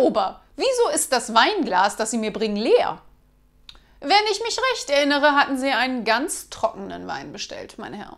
Herr Ober, wieso ist das Weinglas, das Sie mir bringen, leer? Wenn ich mich recht erinnere, hatten Sie einen ganz trockenen Wein bestellt, mein Herr.